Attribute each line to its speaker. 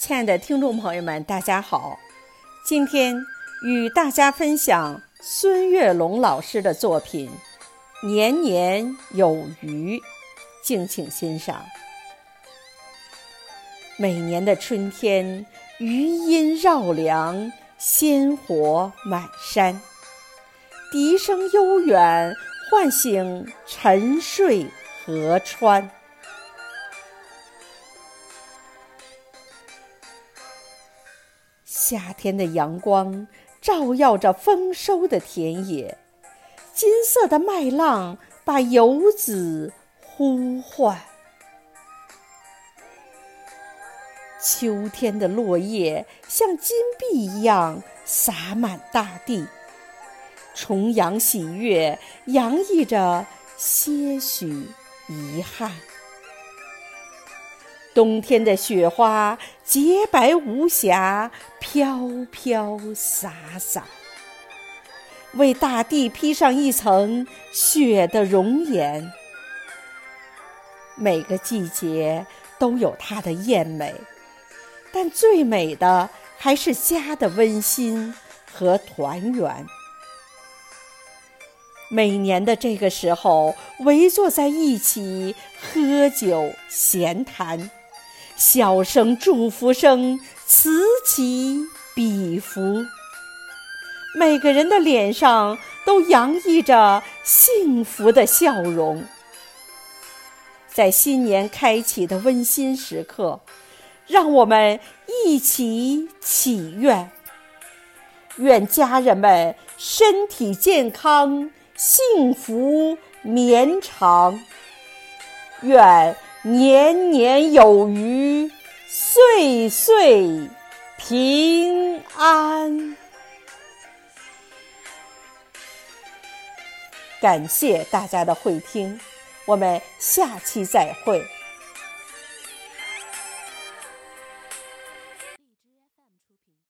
Speaker 1: 亲爱的听众朋友们，大家好！今天与大家分享孙月龙老师的作品《年年有余》，敬请欣赏。每年的春天，余音绕梁，鲜活满山，笛声悠远，唤醒沉睡河川。夏天的阳光照耀着丰收的田野，金色的麦浪把游子呼唤。秋天的落叶像金币一样洒满大地，重阳喜悦洋溢着些许遗憾。冬天的雪花洁白无瑕，飘飘洒洒，为大地披上一层雪的容颜。每个季节都有它的艳美，但最美的还是家的温馨和团圆。每年的这个时候，围坐在一起喝酒闲谈。笑声、祝福声此起彼伏，每个人的脸上都洋溢着幸福的笑容。在新年开启的温馨时刻，让我们一起祈愿：愿家人们身体健康、幸福绵长。愿。年年有余，岁岁平安。感谢大家的会听，我们下期再会。